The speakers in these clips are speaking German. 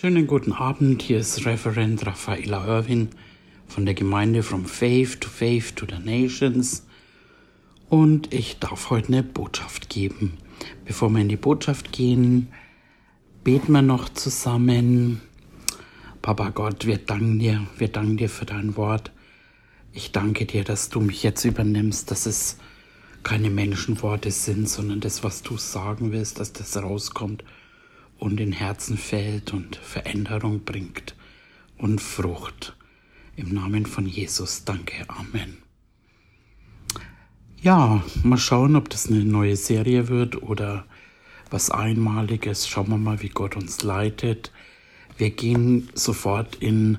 Schönen guten Abend, hier ist Referent Raffaella Irwin von der Gemeinde From Faith to Faith to the Nations und ich darf heute eine Botschaft geben. Bevor wir in die Botschaft gehen, beten wir noch zusammen. Papa Gott, wir danken dir, wir danken dir für dein Wort. Ich danke dir, dass du mich jetzt übernimmst, dass es keine Menschenworte sind, sondern das, was du sagen willst, dass das rauskommt und in Herzen fällt und Veränderung bringt und Frucht. Im Namen von Jesus, danke, Amen. Ja, mal schauen, ob das eine neue Serie wird oder was Einmaliges. Schauen wir mal, wie Gott uns leitet. Wir gehen sofort in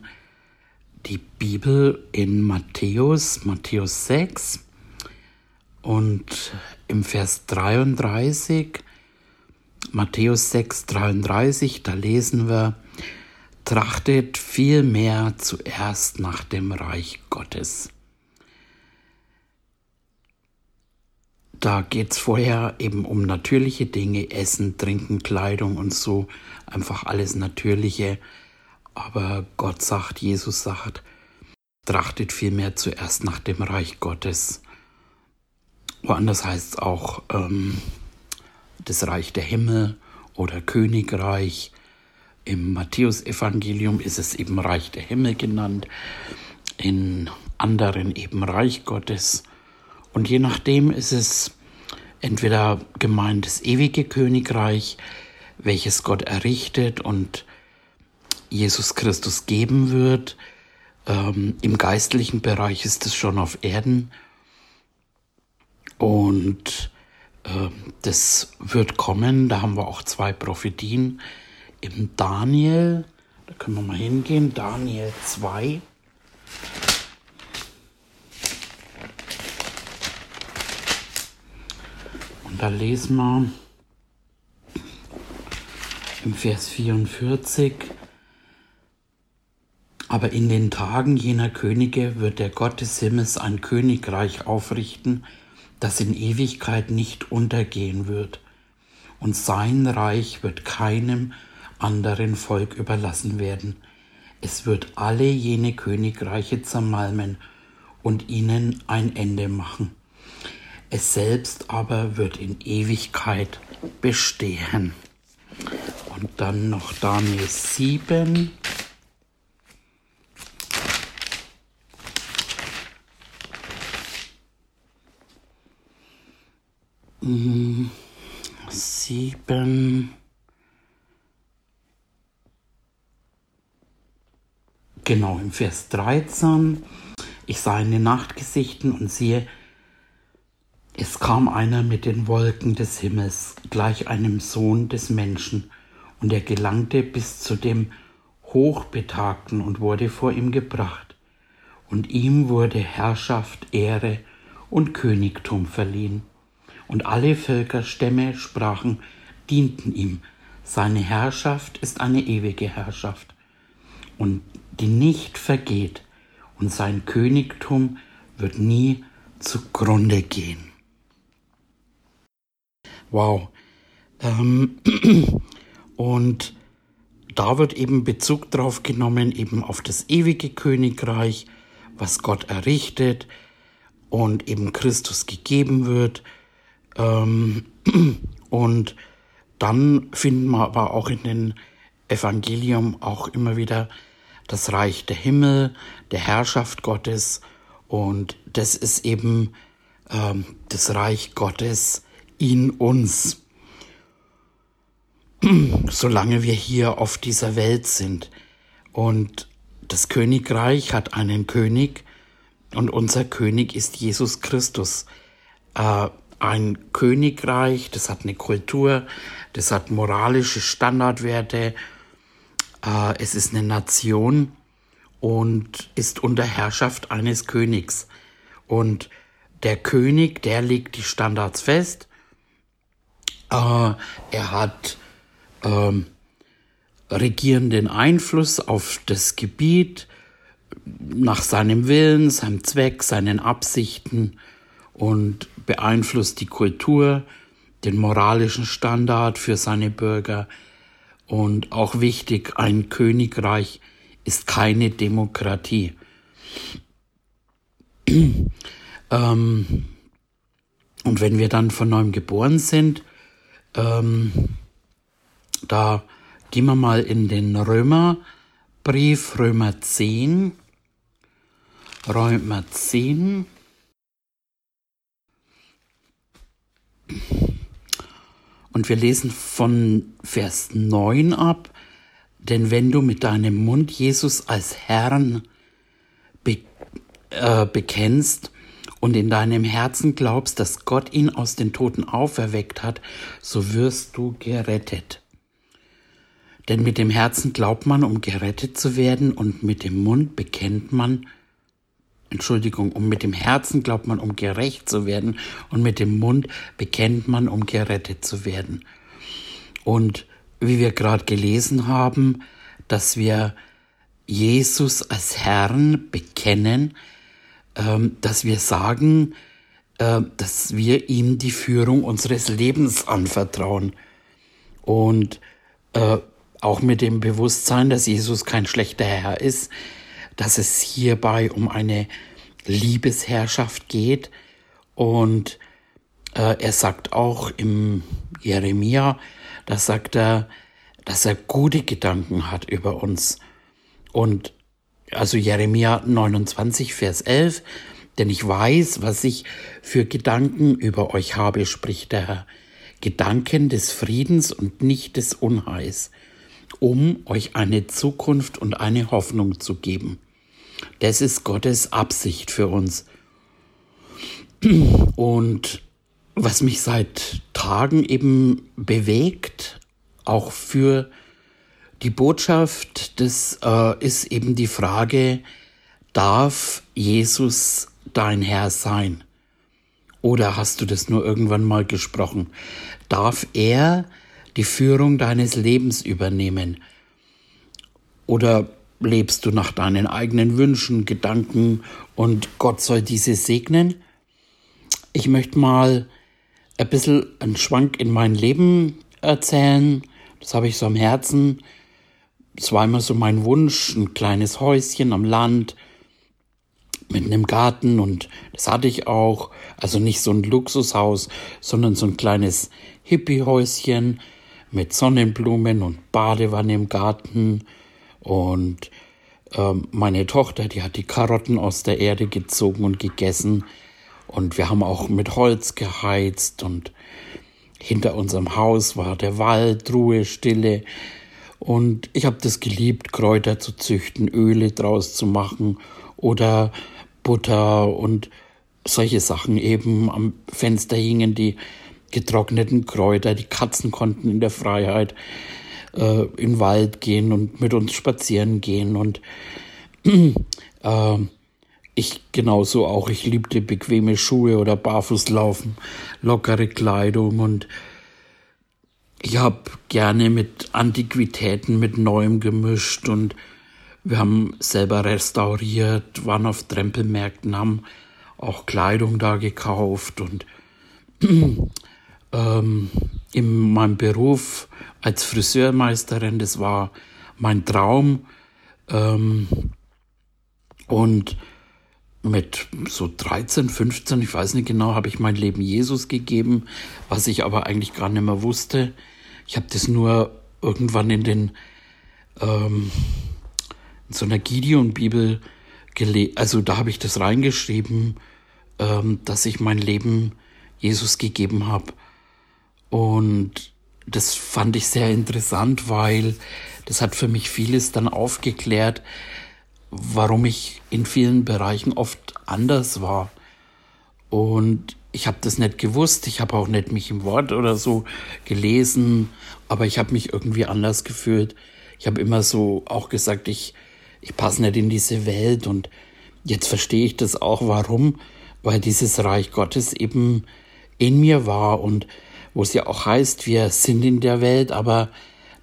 die Bibel in Matthäus, Matthäus 6 und im Vers 33 Matthäus 6, 33, da lesen wir, trachtet vielmehr zuerst nach dem Reich Gottes. Da geht es vorher eben um natürliche Dinge, Essen, Trinken, Kleidung und so, einfach alles Natürliche. Aber Gott sagt, Jesus sagt, trachtet vielmehr zuerst nach dem Reich Gottes. Woanders heißt es auch, ähm, das Reich der Himmel oder Königreich. Im Matthäusevangelium ist es eben Reich der Himmel genannt, in anderen eben Reich Gottes. Und je nachdem ist es entweder gemeint das ewige Königreich, welches Gott errichtet und Jesus Christus geben wird. Ähm, Im geistlichen Bereich ist es schon auf Erden. Und das wird kommen. Da haben wir auch zwei Prophetien. Im Daniel, da können wir mal hingehen, Daniel 2. Und da lesen wir im Vers 44, aber in den Tagen jener Könige wird der Gott des Himmels ein Königreich aufrichten, das in Ewigkeit nicht untergehen wird, und sein Reich wird keinem anderen Volk überlassen werden. Es wird alle jene Königreiche zermalmen und ihnen ein Ende machen. Es selbst aber wird in Ewigkeit bestehen. Und dann noch Daniel 7, sieben. Genau, im Vers 13. Ich sah in den Nachtgesichten und siehe, es kam einer mit den Wolken des Himmels, gleich einem Sohn des Menschen, und er gelangte bis zu dem Hochbetagten und wurde vor ihm gebracht. Und ihm wurde Herrschaft, Ehre und Königtum verliehen und alle Völker, Stämme, Sprachen dienten ihm. Seine Herrschaft ist eine ewige Herrschaft und die nicht vergeht und sein Königtum wird nie zugrunde gehen. Wow. Ähm, und da wird eben Bezug drauf genommen, eben auf das ewige Königreich, was Gott errichtet und eben Christus gegeben wird ähm, und dann finden wir aber auch in den Evangelium auch immer wieder das Reich der Himmel, der Herrschaft Gottes und das ist eben ähm, das Reich Gottes in uns. Solange wir hier auf dieser Welt sind. Und das Königreich hat einen König und unser König ist Jesus Christus. Äh, ein Königreich, das hat eine Kultur, das hat moralische Standardwerte, äh, es ist eine Nation und ist unter Herrschaft eines Königs. Und der König, der legt die Standards fest. Äh, er hat ähm, regierenden Einfluss auf das Gebiet nach seinem Willen, seinem Zweck, seinen Absichten und beeinflusst die Kultur, den moralischen Standard für seine Bürger Und auch wichtig, ein Königreich ist keine Demokratie. ähm, und wenn wir dann von neuem geboren sind, ähm, da gehen wir mal in den Römerbrief, Römer 10. Römer 10. Und wir lesen von Vers 9 ab. Denn wenn du mit deinem Mund Jesus als Herrn be äh, bekennst und in deinem Herzen glaubst, dass Gott ihn aus den Toten auferweckt hat, so wirst du gerettet. Denn mit dem Herzen glaubt man, um gerettet zu werden, und mit dem Mund bekennt man, Entschuldigung, um mit dem Herzen glaubt man, um gerecht zu werden, und mit dem Mund bekennt man, um gerettet zu werden. Und wie wir gerade gelesen haben, dass wir Jesus als Herrn bekennen, ähm, dass wir sagen, äh, dass wir ihm die Führung unseres Lebens anvertrauen. Und äh, auch mit dem Bewusstsein, dass Jesus kein schlechter Herr ist, dass es hierbei um eine Liebesherrschaft geht. Und äh, er sagt auch im Jeremia, da sagt er, dass er gute Gedanken hat über uns. Und also Jeremia 29, Vers 11, denn ich weiß, was ich für Gedanken über euch habe, spricht der Herr. Gedanken des Friedens und nicht des Unheils, um euch eine Zukunft und eine Hoffnung zu geben. Das ist Gottes Absicht für uns. Und was mich seit Tagen eben bewegt, auch für die Botschaft, das äh, ist eben die Frage, darf Jesus dein Herr sein? Oder hast du das nur irgendwann mal gesprochen? Darf er die Führung deines Lebens übernehmen? Oder lebst du nach deinen eigenen Wünschen, Gedanken und Gott soll diese segnen? Ich möchte mal ein bisschen einen Schwank in mein Leben erzählen. Das habe ich so am Herzen. Es war immer so mein Wunsch, ein kleines Häuschen am Land mit einem Garten und das hatte ich auch. Also nicht so ein Luxushaus, sondern so ein kleines Hippie-Häuschen mit Sonnenblumen und Badewanne im Garten. Und ähm, meine Tochter, die hat die Karotten aus der Erde gezogen und gegessen. Und wir haben auch mit Holz geheizt und hinter unserem Haus war der Wald, Ruhe, Stille. Und ich habe das geliebt, Kräuter zu züchten, Öle draus zu machen oder Butter und solche Sachen eben. Am Fenster hingen die getrockneten Kräuter, die Katzen konnten in der Freiheit äh, in Wald gehen und mit uns spazieren gehen und äh, ich genauso auch. Ich liebte bequeme Schuhe oder Barfußlaufen, lockere Kleidung und ich habe gerne mit Antiquitäten, mit Neuem gemischt und wir haben selber restauriert, waren auf Trempelmärkten, haben auch Kleidung da gekauft und ähm, in meinem Beruf als Friseurmeisterin, das war mein Traum. Ähm, und mit so 13, 15, ich weiß nicht genau, habe ich mein Leben Jesus gegeben, was ich aber eigentlich gar nicht mehr wusste. Ich habe das nur irgendwann in den ähm, in so einer Gideon-Bibel gelesen, also da habe ich das reingeschrieben, ähm, dass ich mein Leben Jesus gegeben habe. Und das fand ich sehr interessant, weil das hat für mich vieles dann aufgeklärt, warum ich in vielen Bereichen oft anders war. Und ich habe das nicht gewusst, ich habe auch nicht mich im Wort oder so gelesen, aber ich habe mich irgendwie anders gefühlt. Ich habe immer so auch gesagt, ich, ich passe nicht in diese Welt und jetzt verstehe ich das auch, warum, weil dieses Reich Gottes eben in mir war und wo es ja auch heißt, wir sind in der Welt, aber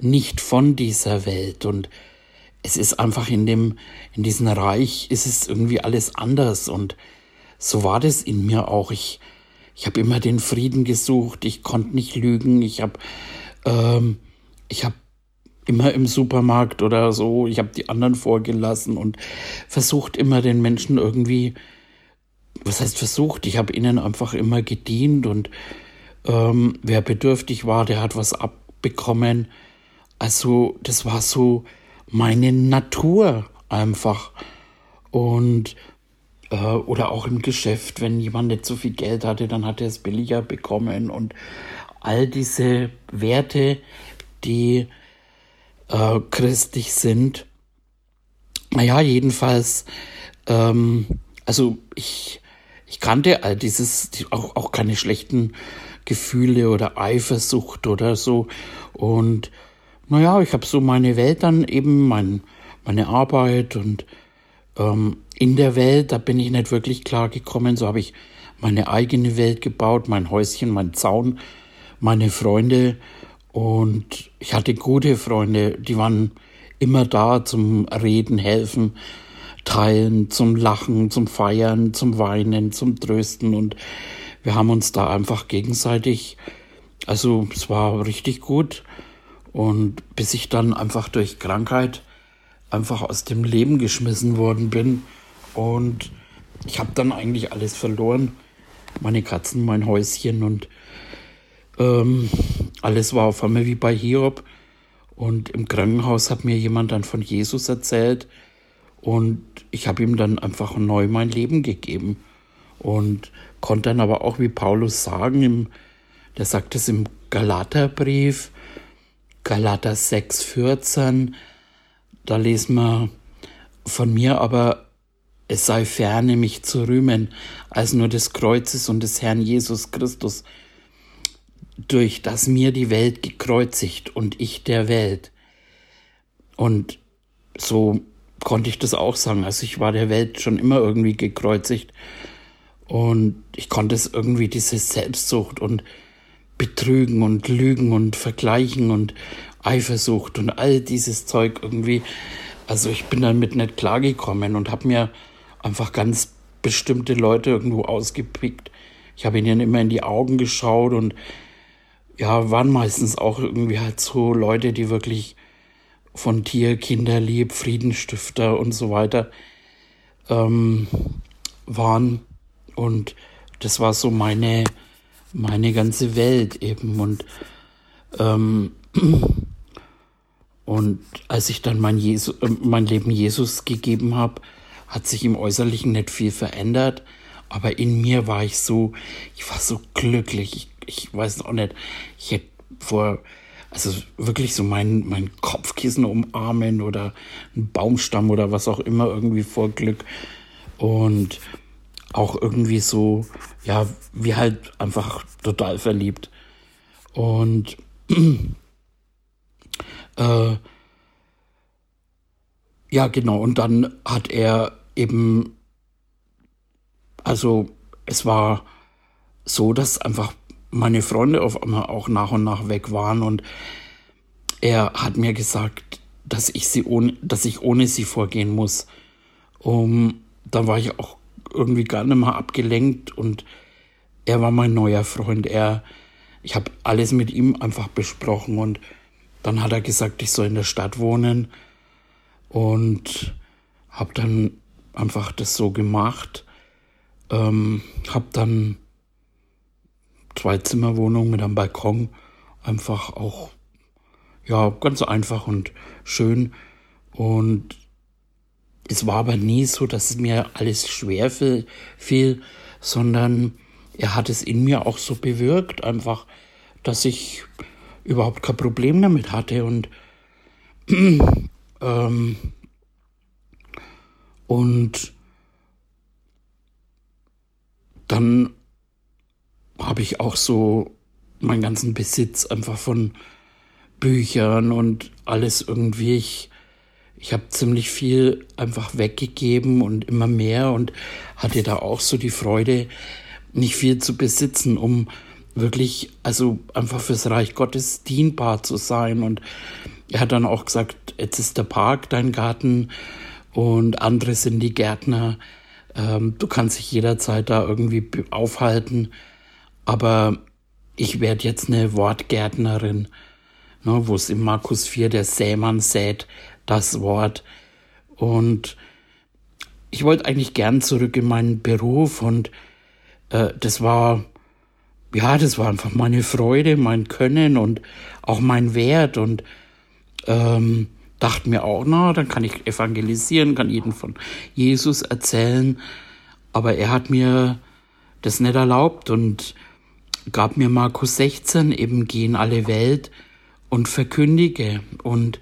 nicht von dieser Welt und es ist einfach in dem, in diesem Reich ist es irgendwie alles anders und so war das in mir auch. Ich, ich habe immer den Frieden gesucht, ich konnte nicht lügen, ich habe, ähm, ich habe immer im Supermarkt oder so. Ich habe die anderen vorgelassen und versucht immer den Menschen irgendwie, was heißt versucht? Ich habe ihnen einfach immer gedient und ähm, wer bedürftig war, der hat was abbekommen. Also das war so meine Natur einfach. Und äh, oder auch im Geschäft, wenn jemand nicht so viel Geld hatte, dann hat er es billiger bekommen. Und all diese Werte, die äh, christlich sind. Naja, jedenfalls, ähm, also ich, ich kannte all dieses, auch, auch keine schlechten Gefühle oder Eifersucht oder so. Und naja, ich habe so meine Welt dann eben, mein, meine Arbeit und ähm, in der Welt, da bin ich nicht wirklich klar gekommen. So habe ich meine eigene Welt gebaut, mein Häuschen, mein Zaun, meine Freunde und ich hatte gute Freunde, die waren immer da zum Reden, helfen, teilen, zum Lachen, zum Feiern, zum Weinen, zum Trösten. Und wir haben uns da einfach gegenseitig, also es war richtig gut. Und bis ich dann einfach durch Krankheit einfach aus dem Leben geschmissen worden bin. Und ich habe dann eigentlich alles verloren. Meine Katzen, mein Häuschen und ähm, alles war auf einmal wie bei Hiob. Und im Krankenhaus hat mir jemand dann von Jesus erzählt. Und ich habe ihm dann einfach neu mein Leben gegeben. Und konnte dann aber auch wie Paulus sagen, im, der sagt es im Galaterbrief, Galater 6, 14, da lesen wir von mir aber, es sei ferne, mich zu rühmen, als nur des Kreuzes und des Herrn Jesus Christus, durch das mir die Welt gekreuzigt und ich der Welt. Und so konnte ich das auch sagen. Also ich war der Welt schon immer irgendwie gekreuzigt. Und ich konnte es irgendwie, diese Selbstsucht und Betrügen und Lügen und Vergleichen und Eifersucht und all dieses Zeug irgendwie. Also ich bin damit nicht klargekommen und habe mir einfach ganz bestimmte Leute irgendwo ausgepickt. Ich habe ihnen immer in die Augen geschaut und ja, waren meistens auch irgendwie halt so Leute, die wirklich von Tier, Kinderlieb, Friedenstifter und so weiter ähm, waren. Und das war so meine, meine ganze Welt eben. Und, ähm, und als ich dann mein, Jesu, äh, mein Leben Jesus gegeben habe, hat sich im Äußerlichen nicht viel verändert. Aber in mir war ich so, ich war so glücklich. Ich ich weiß auch nicht, ich hätte vor, also wirklich so mein, mein Kopfkissen umarmen oder einen Baumstamm oder was auch immer irgendwie vor Glück. Und auch irgendwie so, ja, wie halt einfach total verliebt. Und äh, ja, genau, und dann hat er eben, also es war so, dass einfach meine Freunde auf einmal auch nach und nach weg waren und er hat mir gesagt, dass ich sie ohne, dass ich ohne sie vorgehen muss. Um, da war ich auch irgendwie gar nicht mehr abgelenkt und er war mein neuer Freund. Er, ich habe alles mit ihm einfach besprochen und dann hat er gesagt, ich soll in der Stadt wohnen und habe dann einfach das so gemacht. Ähm, habe dann Zwei-Zimmer-Wohnung mit einem Balkon. Einfach auch, ja, ganz einfach und schön. Und es war aber nie so, dass es mir alles schwer fiel, sondern er hat es in mir auch so bewirkt, einfach, dass ich überhaupt kein Problem damit hatte und ähm, und dann habe ich auch so meinen ganzen Besitz einfach von Büchern und alles irgendwie. Ich, ich habe ziemlich viel einfach weggegeben und immer mehr und hatte da auch so die Freude, nicht viel zu besitzen, um wirklich, also einfach fürs Reich Gottes dienbar zu sein. Und er hat dann auch gesagt, jetzt ist der Park dein Garten und andere sind die Gärtner. Ähm, du kannst dich jederzeit da irgendwie aufhalten. Aber ich werde jetzt eine Wortgärtnerin. ne, wo es im Markus 4 der Sämann sät das Wort. Und ich wollte eigentlich gern zurück in meinen Beruf und äh, das war, ja, das war einfach meine Freude, mein Können und auch mein Wert und ähm, dachte mir auch, na, dann kann ich evangelisieren, kann jeden von Jesus erzählen. Aber er hat mir das nicht erlaubt und gab mir Markus 16, eben geh in alle Welt und verkündige. Und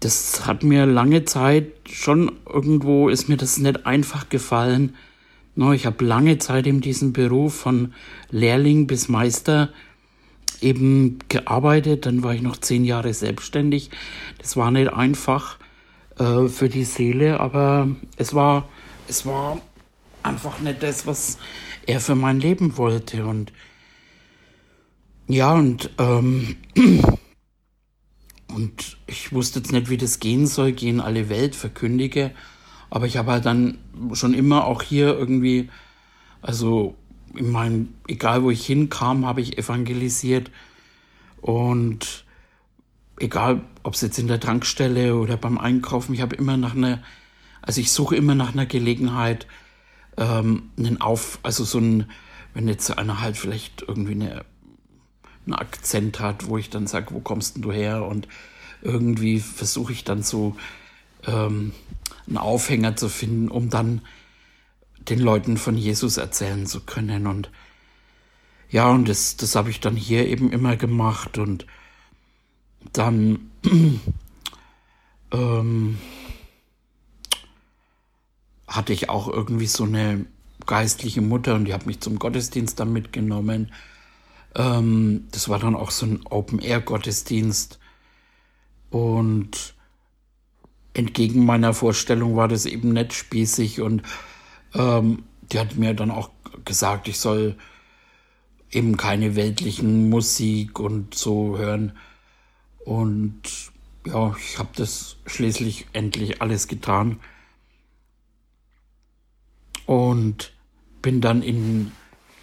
das hat mir lange Zeit schon irgendwo, ist mir das nicht einfach gefallen. Ich habe lange Zeit in diesem Beruf von Lehrling bis Meister eben gearbeitet. Dann war ich noch zehn Jahre selbstständig. Das war nicht einfach äh, für die Seele, aber es war, es war einfach nicht das, was er für mein Leben wollte. Und ja, und, ähm, und ich wusste jetzt nicht, wie das gehen soll, gehen alle Welt, verkündige. Aber ich habe halt dann schon immer auch hier irgendwie, also in meinem, egal wo ich hinkam, habe ich evangelisiert. Und egal, ob es jetzt in der Tankstelle oder beim Einkaufen, ich habe immer nach einer, also ich suche immer nach einer Gelegenheit, ähm, einen Auf, also so ein, wenn jetzt einer halt vielleicht irgendwie eine, einen Akzent hat, wo ich dann sage, wo kommst denn du her? Und irgendwie versuche ich dann so ähm, einen Aufhänger zu finden, um dann den Leuten von Jesus erzählen zu können. Und ja, und das, das habe ich dann hier eben immer gemacht. Und dann ähm, hatte ich auch irgendwie so eine geistliche Mutter und die hat mich zum Gottesdienst dann mitgenommen. Ähm, das war dann auch so ein Open-Air-Gottesdienst. Und entgegen meiner Vorstellung war das eben nicht spießig und ähm, die hat mir dann auch gesagt, ich soll eben keine weltlichen Musik und so hören. Und ja, ich habe das schließlich endlich alles getan und bin dann in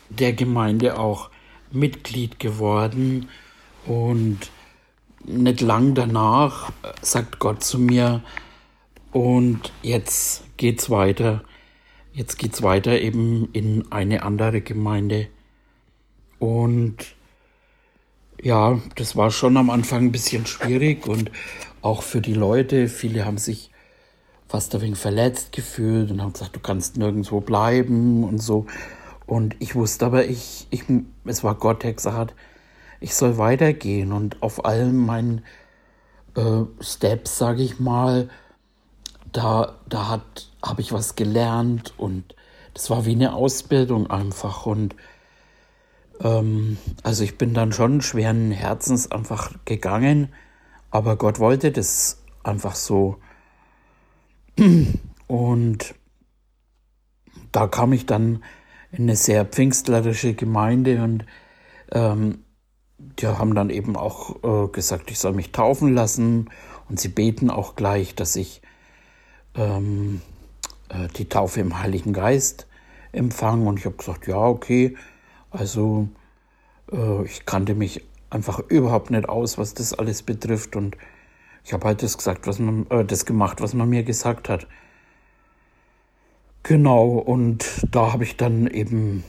der Gemeinde auch Mitglied geworden und nicht lang danach sagt Gott zu mir und jetzt geht's weiter. Jetzt geht's weiter eben in eine andere Gemeinde. Und ja, das war schon am Anfang ein bisschen schwierig und auch für die Leute. Viele haben sich fast ein wenig verletzt gefühlt und haben gesagt, du kannst nirgendwo bleiben und so. Und ich wusste aber, ich, ich, es war Gott, der gesagt hat, ich soll weitergehen und auf allen meinen äh, Steps, sage ich mal, da, da habe ich was gelernt und das war wie eine Ausbildung einfach und ähm, also ich bin dann schon schweren Herzens einfach gegangen, aber Gott wollte das einfach so. Und da kam ich dann eine sehr pfingstlerische Gemeinde und ähm, die haben dann eben auch äh, gesagt, ich soll mich taufen lassen und sie beten auch gleich, dass ich ähm, äh, die Taufe im Heiligen Geist empfange. Und ich habe gesagt, ja, okay, also äh, ich kannte mich einfach überhaupt nicht aus, was das alles betrifft. Und ich habe halt das gesagt, was man, äh, das gemacht, was man mir gesagt hat. Genau, und da habe ich dann eben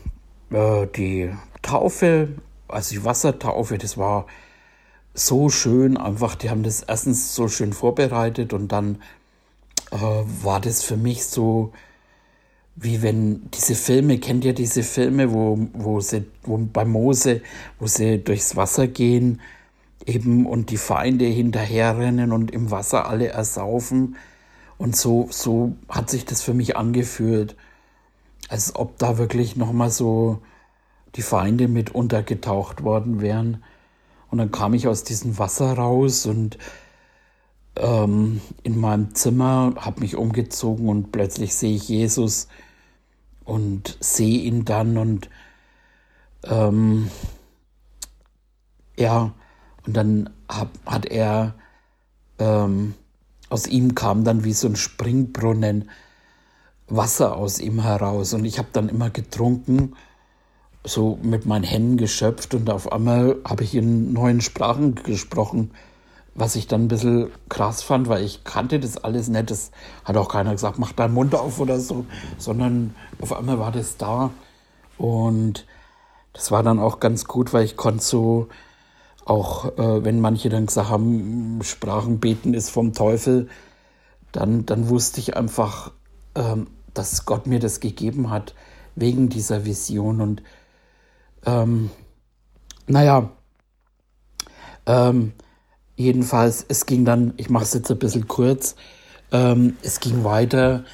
äh, die Taufe, also die Wassertaufe, das war so schön, einfach, die haben das erstens so schön vorbereitet und dann äh, war das für mich so, wie wenn diese Filme, kennt ihr diese Filme, wo, wo sie, wo bei Mose, wo sie durchs Wasser gehen, eben und die Feinde hinterherrennen und im Wasser alle ersaufen. Und so, so hat sich das für mich angefühlt, als ob da wirklich nochmal so die Feinde mit untergetaucht worden wären. Und dann kam ich aus diesem Wasser raus und ähm, in meinem Zimmer, habe mich umgezogen und plötzlich sehe ich Jesus und sehe ihn dann und ähm, ja, und dann hab, hat er, ähm, aus ihm kam dann wie so ein Springbrunnen Wasser aus ihm heraus. Und ich habe dann immer getrunken so mit meinen Händen geschöpft und auf einmal habe ich in neuen Sprachen gesprochen, was ich dann ein bisschen krass fand, weil ich kannte das alles nicht. Das hat auch keiner gesagt, mach deinen Mund auf oder so, sondern auf einmal war das da. Und das war dann auch ganz gut, weil ich konnte so auch, äh, wenn manche dann gesagt haben, Sprachen beten ist vom Teufel, dann, dann wusste ich einfach, ähm, dass Gott mir das gegeben hat, wegen dieser Vision. Und ähm, naja, ähm, jedenfalls, es ging dann, ich mache es jetzt ein bisschen kurz, ähm, es ging weiter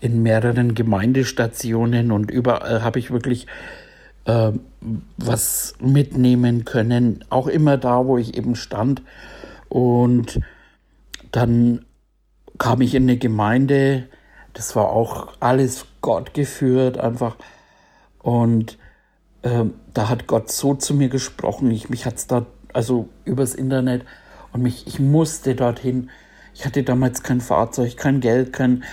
in mehreren Gemeindestationen und überall habe ich wirklich äh, was mitnehmen können, auch immer da, wo ich eben stand. Und dann kam ich in eine Gemeinde, das war auch alles Gott geführt, einfach. Und äh, da hat Gott so zu mir gesprochen. Ich, mich es da, also übers Internet, und mich, ich musste dorthin. Ich hatte damals kein Fahrzeug, kein Geld, kein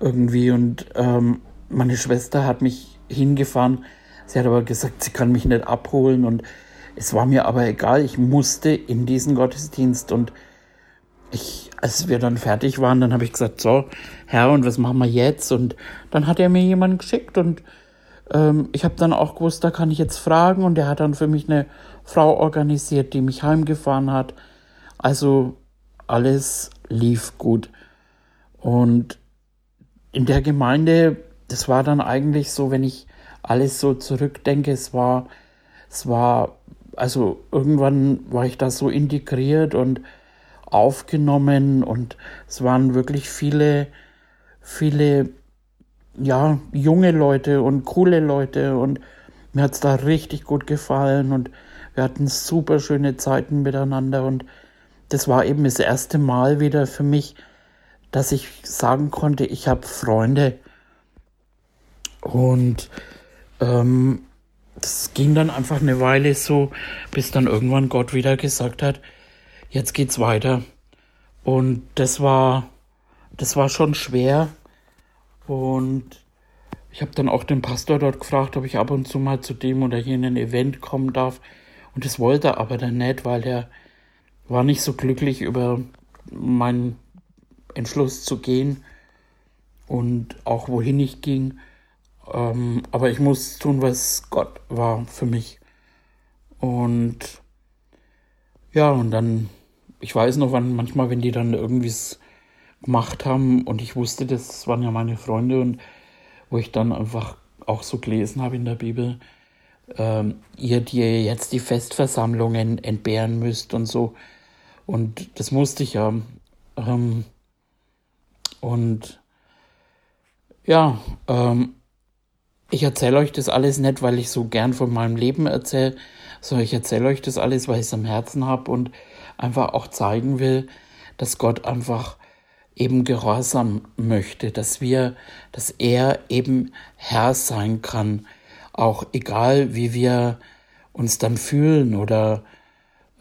irgendwie. Und ähm, meine Schwester hat mich hingefahren. Sie hat aber gesagt, sie kann mich nicht abholen. Und es war mir aber egal. Ich musste in diesen Gottesdienst. Und ich, als wir dann fertig waren, dann habe ich gesagt, so, Herr, und was machen wir jetzt? Und dann hat er mir jemanden geschickt und ähm, ich habe dann auch gewusst, da kann ich jetzt fragen. Und er hat dann für mich eine Frau organisiert, die mich heimgefahren hat. Also alles lief gut. Und in der Gemeinde, das war dann eigentlich so, wenn ich alles so zurückdenke, es war, es war, also irgendwann war ich da so integriert und aufgenommen und es waren wirklich viele, viele, ja, junge Leute und coole Leute und mir hat es da richtig gut gefallen und wir hatten super schöne Zeiten miteinander und das war eben das erste Mal wieder für mich, dass ich sagen konnte, ich habe Freunde. Und ähm, das ging dann einfach eine Weile so, bis dann irgendwann Gott wieder gesagt hat, jetzt geht's weiter. Und das war, das war schon schwer. Und ich habe dann auch den Pastor dort gefragt, ob ich ab und zu mal zu dem oder jenen Event kommen darf. Und das wollte er aber dann nicht, weil er war nicht so glücklich über meinen Entschluss zu gehen und auch wohin ich ging. Ähm, aber ich muss tun, was Gott war für mich. Und ja, und dann, ich weiß noch, wann manchmal, wenn die dann irgendwie gemacht haben und ich wusste, das waren ja meine Freunde und wo ich dann einfach auch so gelesen habe in der Bibel, ähm, ihr, die jetzt die Festversammlungen entbehren müsst und so, und das musste ich ja. Ähm, und ja, ähm, ich erzähle euch das alles nicht, weil ich so gern von meinem Leben erzähle, sondern ich erzähle euch das alles, weil ich es am Herzen habe und einfach auch zeigen will, dass Gott einfach eben gehorsam möchte, dass wir, dass er eben Herr sein kann, auch egal wie wir uns dann fühlen oder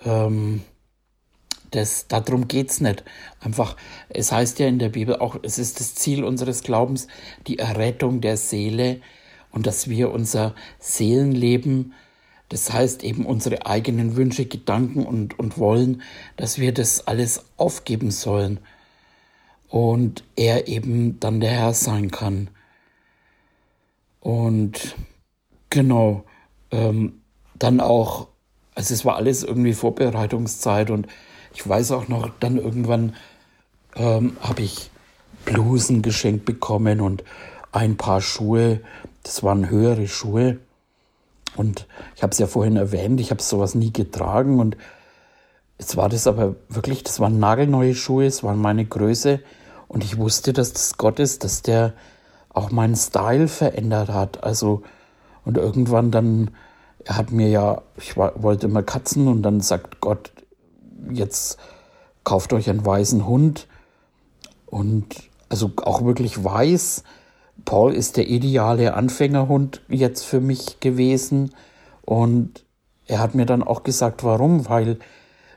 ähm, das, darum geht's nicht. Einfach, es heißt ja in der Bibel auch, es ist das Ziel unseres Glaubens, die Errettung der Seele und dass wir unser Seelenleben, das heißt eben unsere eigenen Wünsche, Gedanken und, und Wollen, dass wir das alles aufgeben sollen und er eben dann der Herr sein kann. Und genau, ähm, dann auch, also es war alles irgendwie Vorbereitungszeit und ich weiß auch noch, dann irgendwann ähm, habe ich Blusen geschenkt bekommen und ein paar Schuhe. Das waren höhere Schuhe. Und ich habe es ja vorhin erwähnt, ich habe sowas nie getragen. Und jetzt war das aber wirklich, das waren nagelneue Schuhe, es waren meine Größe. Und ich wusste, dass das Gott ist, dass der auch meinen Style verändert hat. Also, und irgendwann dann, er hat mir ja, ich wollte immer Katzen und dann sagt Gott, jetzt kauft euch einen weißen Hund und also auch wirklich weiß. Paul ist der ideale Anfängerhund jetzt für mich gewesen und er hat mir dann auch gesagt, warum, weil,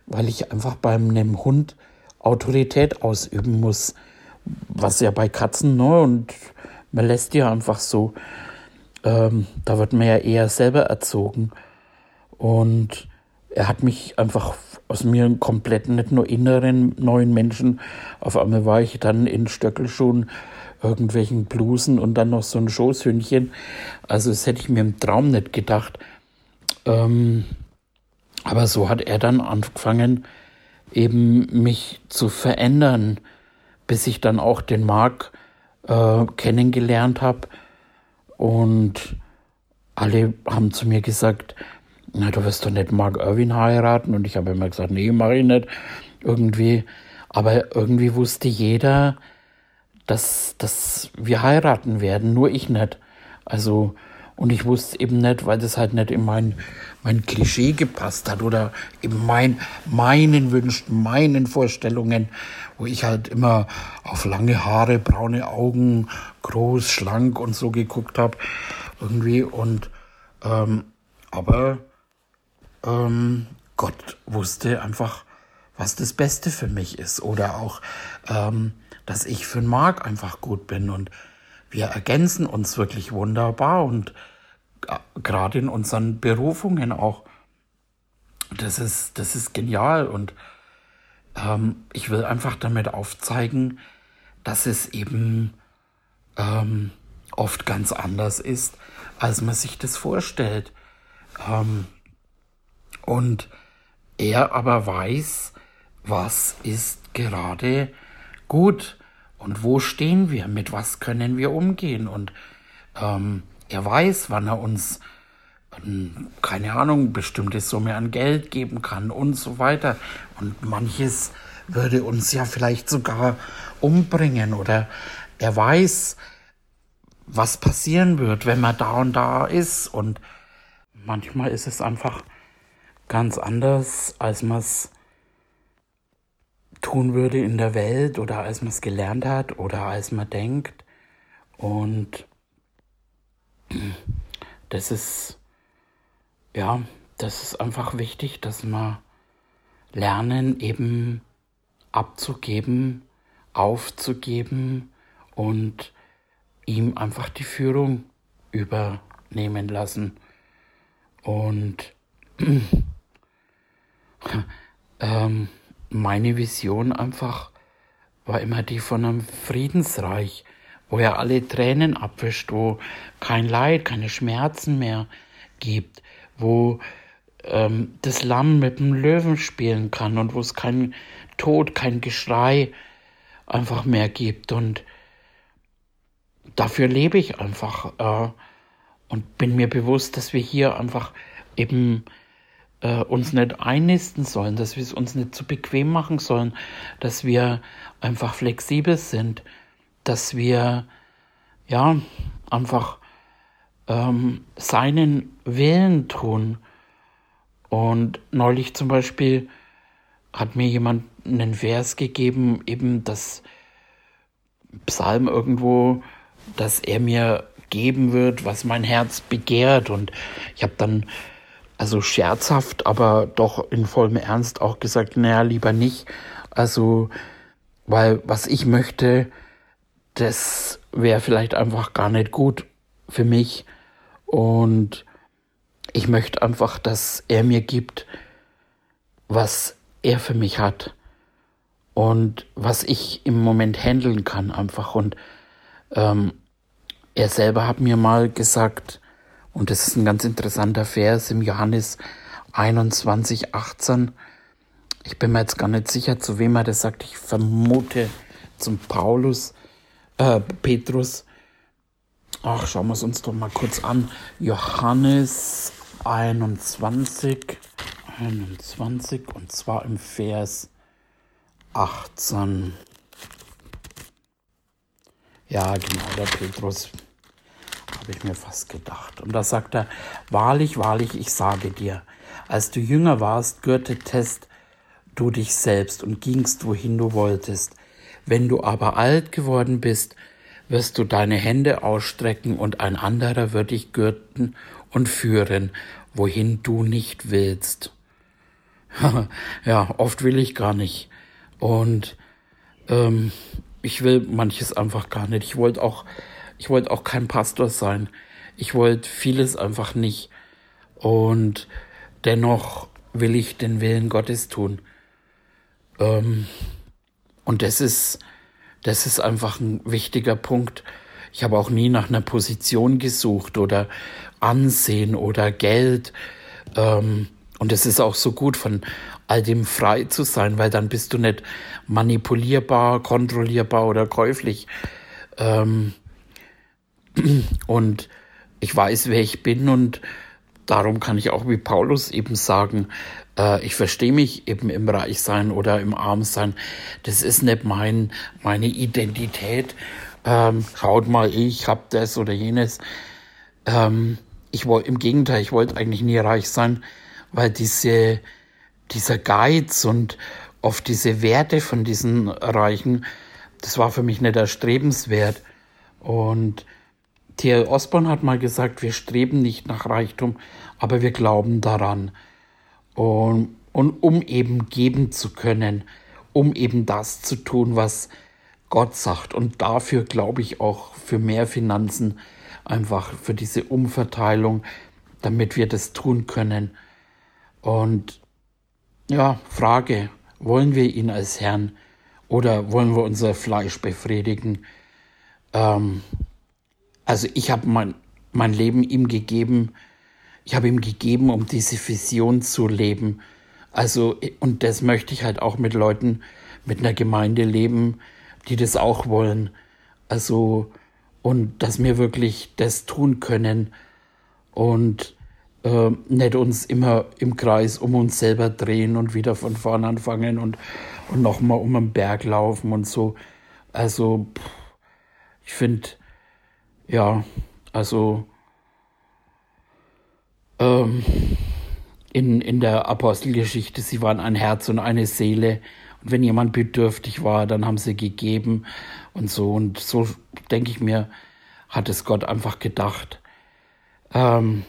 weil ich einfach bei einem Hund Autorität ausüben muss, was ja bei Katzen, ne, und man lässt ja einfach so. ähm, da wird man ja eher selber erzogen. Und er hat mich einfach aus mir einen kompletten, nicht nur inneren neuen Menschen. Auf einmal war ich dann in Stöckelschuhen, irgendwelchen Blusen und dann noch so ein Schoßhündchen. Also das hätte ich mir im Traum nicht gedacht. Ähm, aber so hat er dann angefangen, eben mich zu verändern, bis ich dann auch den Marc äh, kennengelernt habe. Und alle haben zu mir gesagt, na, du wirst doch nicht Mark Irwin heiraten. Und ich habe immer gesagt, nee, mache ich nicht. Irgendwie. Aber irgendwie wusste jeder, dass, dass wir heiraten werden, nur ich nicht. Also, und ich wusste eben nicht, weil das halt nicht in mein, mein Klischee gepasst hat oder in mein, meinen Wünschen, meinen Vorstellungen, wo ich halt immer auf lange Haare, braune Augen, groß, schlank und so geguckt habe. Irgendwie. Und, ähm, aber ähm, Gott wusste einfach, was das Beste für mich ist. Oder auch, ähm, dass ich für den Marc einfach gut bin. Und wir ergänzen uns wirklich wunderbar und äh, gerade in unseren Berufungen auch. Das ist, das ist genial. Und ähm, ich will einfach damit aufzeigen, dass es eben ähm, oft ganz anders ist, als man sich das vorstellt. Ähm, und er aber weiß, was ist gerade gut und wo stehen wir, mit was können wir umgehen. Und ähm, er weiß, wann er uns, ähm, keine Ahnung, bestimmte Summe an Geld geben kann und so weiter. Und manches würde uns ja vielleicht sogar umbringen oder er weiß, was passieren wird, wenn man da und da ist. Und manchmal ist es einfach ganz anders, als man es tun würde in der Welt oder als man es gelernt hat oder als man denkt. Und das ist, ja, das ist einfach wichtig, dass wir lernen, eben abzugeben, aufzugeben und ihm einfach die Führung übernehmen lassen. Und ähm, meine Vision einfach war immer die von einem Friedensreich, wo er alle Tränen abwischt, wo kein Leid, keine Schmerzen mehr gibt, wo ähm, das Lamm mit dem Löwen spielen kann und wo es kein Tod, kein Geschrei einfach mehr gibt. Und dafür lebe ich einfach äh, und bin mir bewusst, dass wir hier einfach eben äh, uns nicht einnisten sollen, dass wir es uns nicht zu bequem machen sollen, dass wir einfach flexibel sind, dass wir ja einfach ähm, seinen Willen tun. Und neulich zum Beispiel hat mir jemand einen Vers gegeben, eben das Psalm irgendwo, dass er mir geben wird, was mein Herz begehrt. Und ich habe dann also scherzhaft, aber doch in vollem Ernst auch gesagt, naja, lieber nicht. Also, weil was ich möchte, das wäre vielleicht einfach gar nicht gut für mich. Und ich möchte einfach, dass er mir gibt, was er für mich hat und was ich im Moment handeln kann einfach. Und ähm, er selber hat mir mal gesagt, und das ist ein ganz interessanter Vers im Johannes 21, 18. Ich bin mir jetzt gar nicht sicher, zu wem er das sagt. Ich vermute zum Paulus, äh, Petrus. Ach, schauen wir es uns doch mal kurz an. Johannes 21, 21 und zwar im Vers 18. Ja, genau, der Petrus habe ich mir fast gedacht. Und da sagt er, wahrlich, wahrlich, ich sage dir, als du jünger warst, gürtetest du dich selbst und gingst, wohin du wolltest. Wenn du aber alt geworden bist, wirst du deine Hände ausstrecken und ein anderer wird dich gürten und führen, wohin du nicht willst. ja, oft will ich gar nicht. Und ähm, ich will manches einfach gar nicht. Ich wollte auch ich wollte auch kein Pastor sein. ich wollte vieles einfach nicht. Und dennoch will ich den Willen Gottes tun. Ähm, und das ist, das ist einfach ein wichtiger Punkt. Ich habe auch nie nach einer Position gesucht oder Ansehen oder Geld. Ähm, und es ist auch so gut, von all dem frei zu sein, weil dann bist du nicht manipulierbar, kontrollierbar oder käuflich. Ähm, und ich weiß, wer ich bin und darum kann ich auch wie Paulus eben sagen, äh, ich verstehe mich eben im Reichsein oder im Armsein. Das ist nicht mein, meine Identität. Ähm, schaut mal, ich hab das oder jenes. Ähm, ich wollte, im Gegenteil, ich wollte eigentlich nie reich sein, weil diese, dieser Geiz und oft diese Werte von diesen Reichen, das war für mich nicht erstrebenswert. Und T.L. Osborne hat mal gesagt, wir streben nicht nach Reichtum, aber wir glauben daran. Und, und um eben geben zu können, um eben das zu tun, was Gott sagt. Und dafür glaube ich auch für mehr Finanzen, einfach für diese Umverteilung, damit wir das tun können. Und ja, Frage, wollen wir ihn als Herrn oder wollen wir unser Fleisch befriedigen? Ähm, also ich habe mein, mein Leben ihm gegeben, ich habe ihm gegeben, um diese Vision zu leben. Also, und das möchte ich halt auch mit Leuten, mit einer Gemeinde leben, die das auch wollen. Also, und dass wir wirklich das tun können und äh, nicht uns immer im Kreis um uns selber drehen und wieder von vorn anfangen und, und nochmal um den Berg laufen und so. Also, ich finde, ja, also ähm, in, in der Apostelgeschichte, sie waren ein Herz und eine Seele. Und wenn jemand bedürftig war, dann haben sie gegeben und so. Und so denke ich mir, hat es Gott einfach gedacht. Ähm,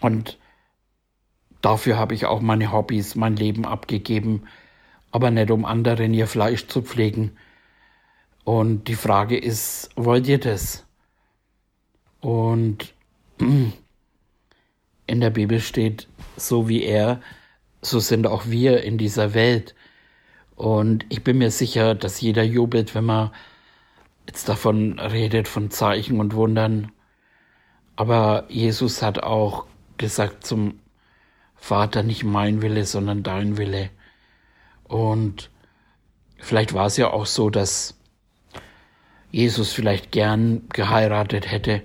und dafür habe ich auch meine Hobbys, mein Leben abgegeben, aber nicht um anderen ihr Fleisch zu pflegen. Und die Frage ist, wollt ihr das? Und in der Bibel steht, so wie er, so sind auch wir in dieser Welt. Und ich bin mir sicher, dass jeder jubelt, wenn man jetzt davon redet, von Zeichen und Wundern. Aber Jesus hat auch gesagt zum Vater, nicht mein Wille, sondern dein Wille. Und vielleicht war es ja auch so, dass Jesus vielleicht gern geheiratet hätte,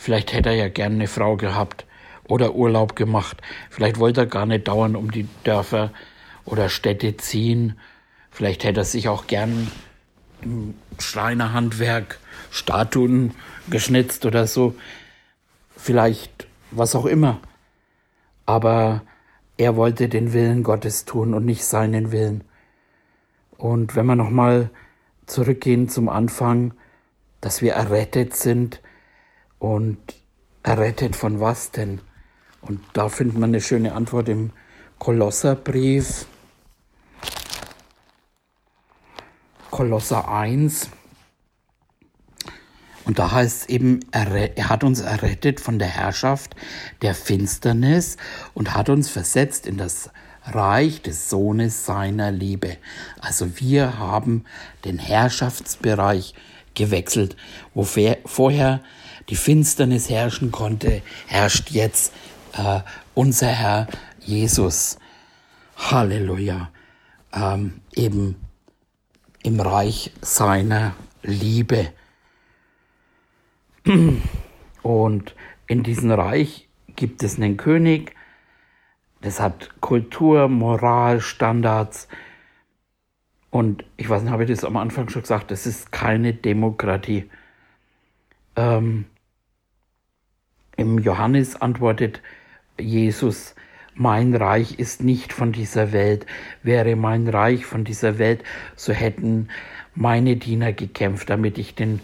Vielleicht hätte er ja gern eine Frau gehabt oder Urlaub gemacht. Vielleicht wollte er gar nicht dauernd um die Dörfer oder Städte ziehen. Vielleicht hätte er sich auch gern im Schreinerhandwerk Statuen geschnitzt oder so. Vielleicht was auch immer. Aber er wollte den Willen Gottes tun und nicht seinen Willen. Und wenn wir nochmal zurückgehen zum Anfang, dass wir errettet sind, und errettet von was denn? Und da findet man eine schöne Antwort im Kolosserbrief. Kolosser 1. Und da heißt es eben, er, hat uns errettet von der Herrschaft der Finsternis und hat uns versetzt in das Reich des Sohnes seiner Liebe. Also wir haben den Herrschaftsbereich gewechselt, wo vorher die Finsternis herrschen konnte, herrscht jetzt äh, unser Herr Jesus. Halleluja. Ähm, eben im Reich seiner Liebe. Und in diesem Reich gibt es einen König, das hat Kultur, Moral, Standards. Und ich weiß nicht, habe ich das am Anfang schon gesagt, das ist keine Demokratie. Ähm, im Johannes antwortet Jesus, mein Reich ist nicht von dieser Welt. Wäre mein Reich von dieser Welt, so hätten meine Diener gekämpft, damit ich den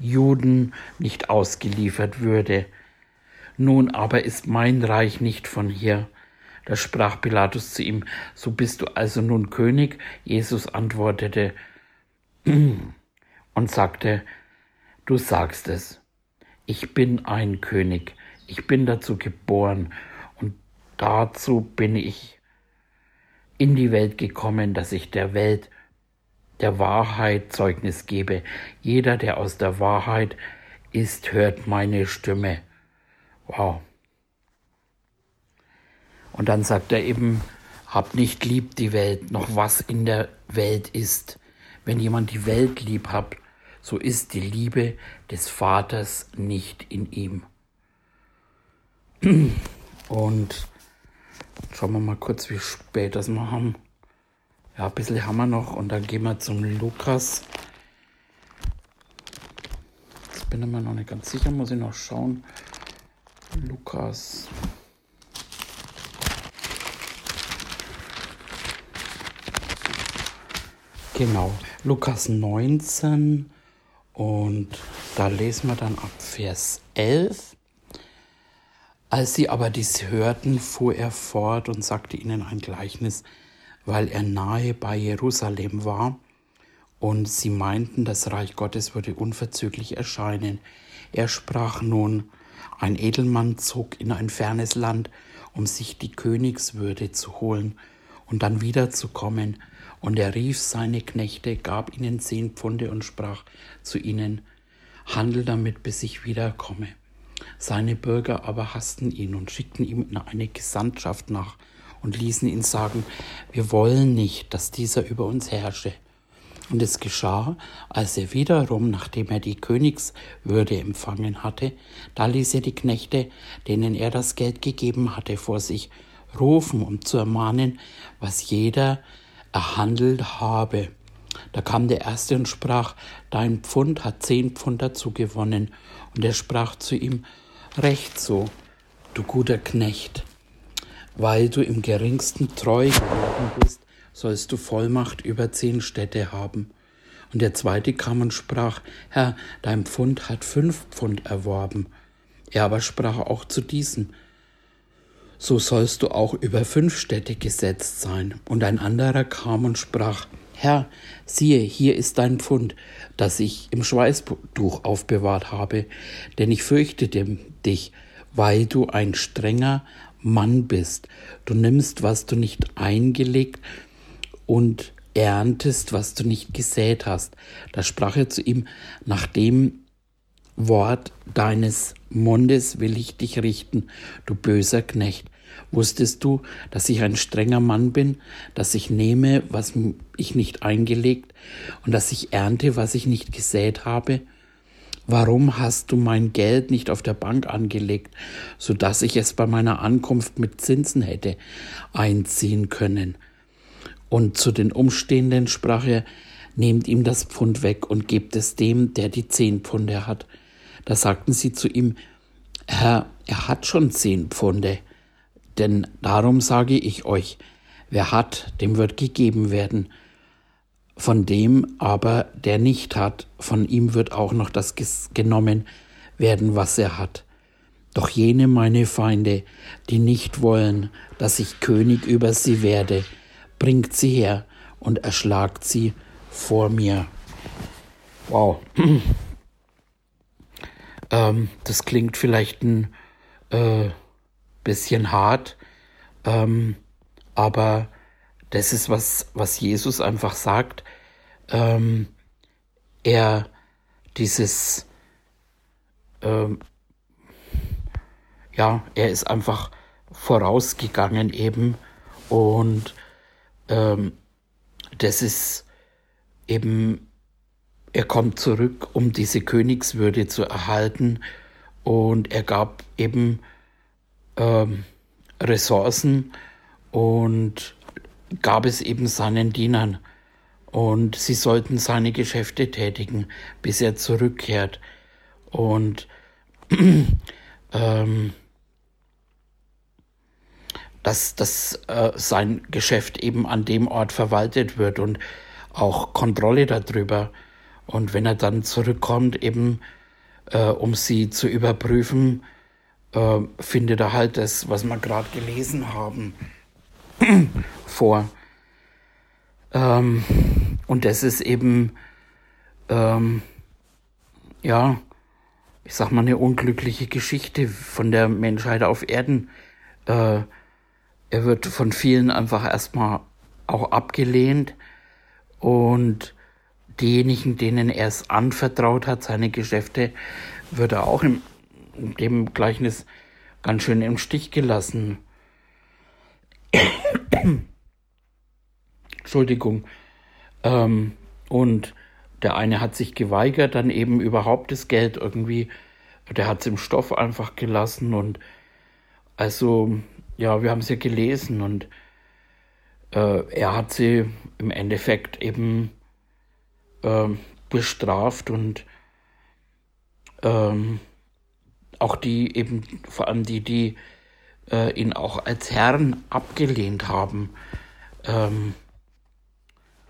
Juden nicht ausgeliefert würde. Nun aber ist mein Reich nicht von hier. Da sprach Pilatus zu ihm, so bist du also nun König? Jesus antwortete und sagte, du sagst es. Ich bin ein König, ich bin dazu geboren und dazu bin ich in die Welt gekommen, dass ich der Welt der Wahrheit Zeugnis gebe. Jeder, der aus der Wahrheit ist, hört meine Stimme. Wow. Und dann sagt er eben, habt nicht lieb die Welt, noch was in der Welt ist. Wenn jemand die Welt lieb hat, so ist die Liebe des Vaters nicht in ihm. Und schauen wir mal kurz, wie spät das wir haben. Ja, ein bisschen haben wir noch und dann gehen wir zum Lukas. Jetzt bin ich mir noch nicht ganz sicher, muss ich noch schauen. Lukas. Genau, Lukas 19 und da lesen wir dann ab Vers 11. Als sie aber dies hörten, fuhr er fort und sagte ihnen ein Gleichnis, weil er nahe bei Jerusalem war, und sie meinten, das Reich Gottes würde unverzüglich erscheinen. Er sprach nun, ein Edelmann zog in ein fernes Land, um sich die Königswürde zu holen und dann wiederzukommen. Und er rief seine Knechte, gab ihnen zehn Pfunde und sprach zu ihnen, Handel damit, bis ich wiederkomme. Seine Bürger aber hassten ihn und schickten ihm eine Gesandtschaft nach und ließen ihn sagen, wir wollen nicht, dass dieser über uns herrsche. Und es geschah, als er wiederum, nachdem er die Königswürde empfangen hatte, da ließ er die Knechte, denen er das Geld gegeben hatte, vor sich rufen, um zu ermahnen, was jeder erhandelt habe. Da kam der Erste und sprach, dein Pfund hat zehn Pfund dazu gewonnen. Und er sprach zu ihm, Recht so, du guter Knecht, weil du im geringsten treu geworden bist, sollst du Vollmacht über zehn Städte haben. Und der zweite kam und sprach, Herr, dein Pfund hat fünf Pfund erworben. Er aber sprach auch zu diesem, so sollst du auch über fünf Städte gesetzt sein. Und ein anderer kam und sprach, Herr, siehe, hier ist dein Pfund, das ich im Schweißtuch aufbewahrt habe, denn ich fürchtete dich, weil du ein strenger Mann bist. Du nimmst, was du nicht eingelegt und erntest, was du nicht gesät hast. Da sprach er zu ihm, nach dem Wort deines Mundes will ich dich richten, du böser Knecht. Wusstest du, dass ich ein strenger Mann bin, dass ich nehme, was ich nicht eingelegt, und dass ich ernte, was ich nicht gesät habe? Warum hast du mein Geld nicht auf der Bank angelegt, so dass ich es bei meiner Ankunft mit Zinsen hätte einziehen können? Und zu den Umstehenden sprach er, nehmt ihm das Pfund weg und gebt es dem, der die zehn Pfunde hat. Da sagten sie zu ihm, Herr, er hat schon zehn Pfunde. Denn darum sage ich euch, wer hat, dem wird gegeben werden. Von dem aber, der nicht hat, von ihm wird auch noch das genommen werden, was er hat. Doch jene meine Feinde, die nicht wollen, dass ich König über sie werde, bringt sie her und erschlagt sie vor mir. Wow. ähm, das klingt vielleicht ein äh, bisschen hart, ähm, aber das ist was, was Jesus einfach sagt. Ähm, er dieses, ähm, ja, er ist einfach vorausgegangen eben. Und ähm, das ist eben, er kommt zurück, um diese Königswürde zu erhalten. Und er gab eben ähm, Ressourcen und gab es eben seinen Dienern. Und sie sollten seine Geschäfte tätigen, bis er zurückkehrt. Und ähm, dass, dass äh, sein Geschäft eben an dem Ort verwaltet wird und auch Kontrolle darüber. Und wenn er dann zurückkommt, eben äh, um sie zu überprüfen, äh, findet er halt das, was wir gerade gelesen haben, vor. Ähm, und das ist eben, ähm, ja, ich sag mal, eine unglückliche Geschichte von der Menschheit auf Erden. Äh, er wird von vielen einfach erstmal auch abgelehnt und diejenigen, denen er es anvertraut hat, seine Geschäfte, wird er auch im, dem Gleichnis ganz schön im Stich gelassen. Entschuldigung. Ähm, und der eine hat sich geweigert, dann eben überhaupt das Geld irgendwie, der hat es im Stoff einfach gelassen und also, ja, wir haben es ja gelesen und äh, er hat sie im Endeffekt eben äh, bestraft und ähm, auch die eben, vor allem die, die äh, ihn auch als Herrn abgelehnt haben. Ähm,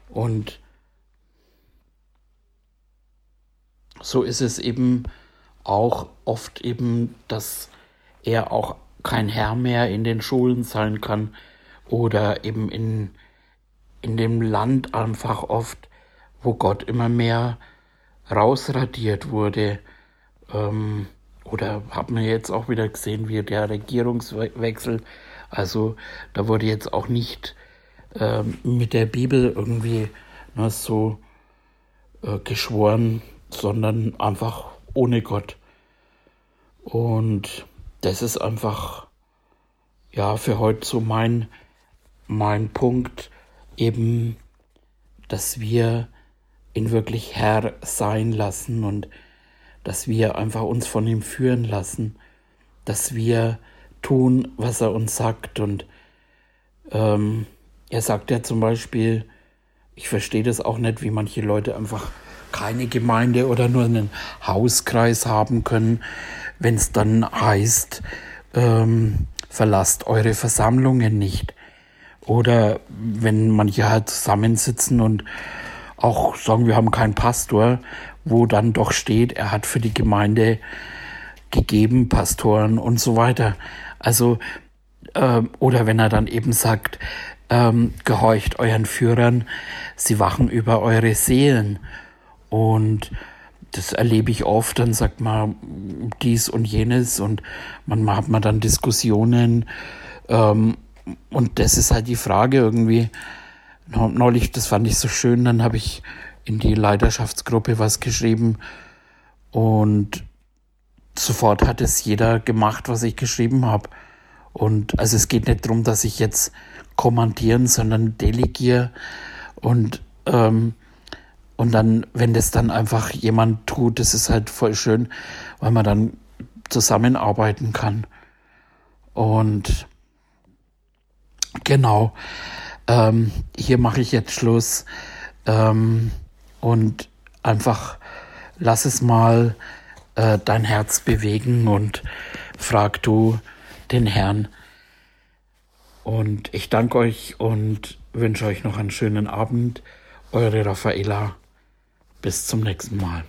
und so ist es eben auch oft eben, dass er auch kein Herr mehr in den Schulen sein kann oder eben in, in dem Land einfach oft, wo Gott immer mehr rausradiert wurde. Ähm, oder haben wir jetzt auch wieder gesehen, wie der Regierungswechsel, also da wurde jetzt auch nicht ähm, mit der Bibel irgendwie na, so äh, geschworen, sondern einfach ohne Gott. Und das ist einfach, ja, für heute so mein, mein Punkt, eben, dass wir ihn wirklich Herr sein lassen und dass wir einfach uns von ihm führen lassen, dass wir tun, was er uns sagt. Und ähm, er sagt ja zum Beispiel, ich verstehe das auch nicht, wie manche Leute einfach keine Gemeinde oder nur einen Hauskreis haben können, wenn es dann heißt, ähm, verlasst eure Versammlungen nicht. Oder wenn manche halt zusammensitzen und auch sagen, wir haben keinen Pastor, wo dann doch steht, er hat für die Gemeinde gegeben, Pastoren und so weiter. Also, äh, oder wenn er dann eben sagt, ähm, gehorcht euren Führern, sie wachen über eure Seelen. Und das erlebe ich oft, dann sagt man dies und jenes und manchmal hat man dann Diskussionen. Ähm, und das ist halt die Frage irgendwie. Neulich, das fand ich so schön, dann habe ich in die Leiterschaftsgruppe was geschrieben und sofort hat es jeder gemacht, was ich geschrieben habe. Und also es geht nicht darum, dass ich jetzt kommandieren, sondern delegiere und ähm, und dann, wenn das dann einfach jemand tut, das ist halt voll schön, weil man dann zusammenarbeiten kann. Und genau, ähm, hier mache ich jetzt Schluss ähm, und einfach lass es mal äh, dein Herz bewegen und frag du den Herrn. Und ich danke euch und wünsche euch noch einen schönen Abend. Eure Raffaela. Bis zum nächsten Mal.